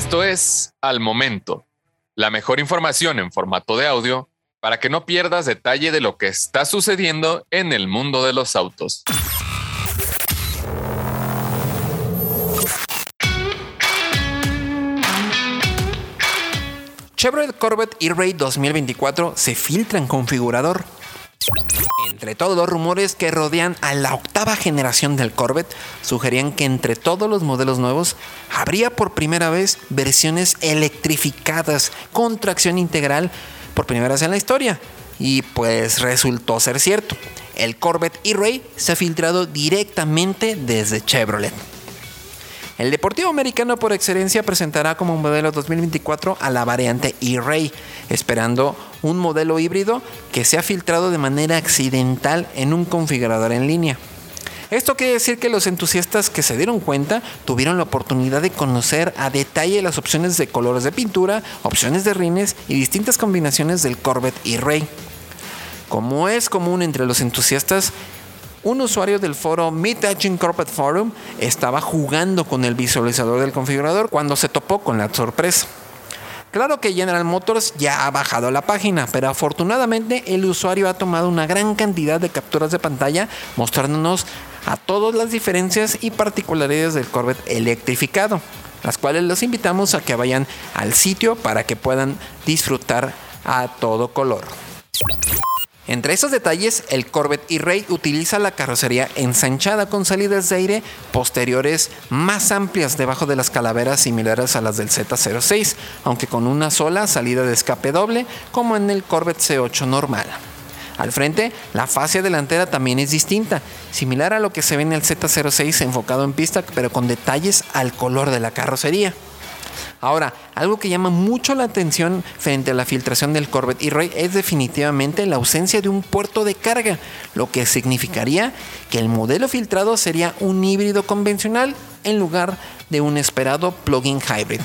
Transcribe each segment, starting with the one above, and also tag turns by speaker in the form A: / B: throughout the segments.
A: Esto es Al Momento, la mejor información en formato de audio para que no pierdas detalle de lo que está sucediendo en el mundo de los autos.
B: Chevrolet Corvette E-Ray 2024 se filtra en configurador. Entre todos los rumores que rodean a la octava generación del Corvette, sugerían que entre todos los modelos nuevos habría por primera vez versiones electrificadas con tracción integral por primera vez en la historia. Y pues resultó ser cierto. El Corvette E-Ray se ha filtrado directamente desde Chevrolet. El Deportivo Americano por excelencia presentará como modelo 2024 a la variante E-Ray, esperando un modelo híbrido que se ha filtrado de manera accidental en un configurador en línea. Esto quiere decir que los entusiastas que se dieron cuenta tuvieron la oportunidad de conocer a detalle las opciones de colores de pintura, opciones de rines y distintas combinaciones del Corvette E-Ray. Como es común entre los entusiastas, un usuario del foro Meet Corporate Forum estaba jugando con el visualizador del configurador cuando se topó con la sorpresa. Claro que General Motors ya ha bajado la página, pero afortunadamente el usuario ha tomado una gran cantidad de capturas de pantalla mostrándonos a todas las diferencias y particularidades del Corvette electrificado, las cuales los invitamos a que vayan al sitio para que puedan disfrutar a todo color. Entre esos detalles, el Corvette E-Ray utiliza la carrocería ensanchada con salidas de aire posteriores más amplias debajo de las calaveras similares a las del Z06, aunque con una sola salida de escape doble como en el Corvette C8 normal. Al frente, la fascia delantera también es distinta, similar a lo que se ve en el Z06 enfocado en pista, pero con detalles al color de la carrocería. Ahora, algo que llama mucho la atención frente a la filtración del Corvette E-Ray es definitivamente la ausencia de un puerto de carga, lo que significaría que el modelo filtrado sería un híbrido convencional en lugar de un esperado plug-in hybrid.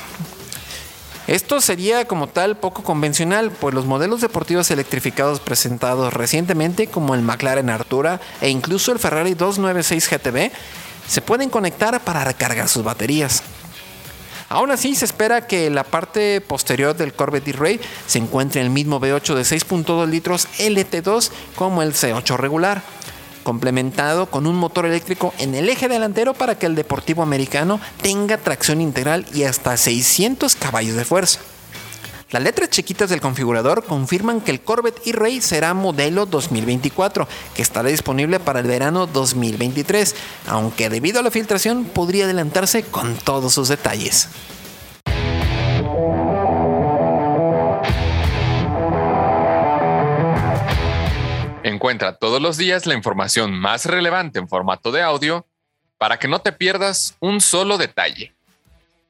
B: Esto sería como tal poco convencional, pues los modelos deportivos electrificados presentados recientemente como el McLaren Artura e incluso el Ferrari 296 GTB se pueden conectar para recargar sus baterías. Aún así, se espera que la parte posterior del Corvette E-Ray se encuentre el mismo V8 de 6.2 litros LT2 como el C8 regular, complementado con un motor eléctrico en el eje delantero para que el deportivo americano tenga tracción integral y hasta 600 caballos de fuerza. Las letras chiquitas del configurador confirman que el Corvette E-Ray será modelo 2024, que estará disponible para el verano 2023, aunque debido a la filtración podría adelantarse con todos sus detalles.
A: Encuentra todos los días la información más relevante en formato de audio para que no te pierdas un solo detalle.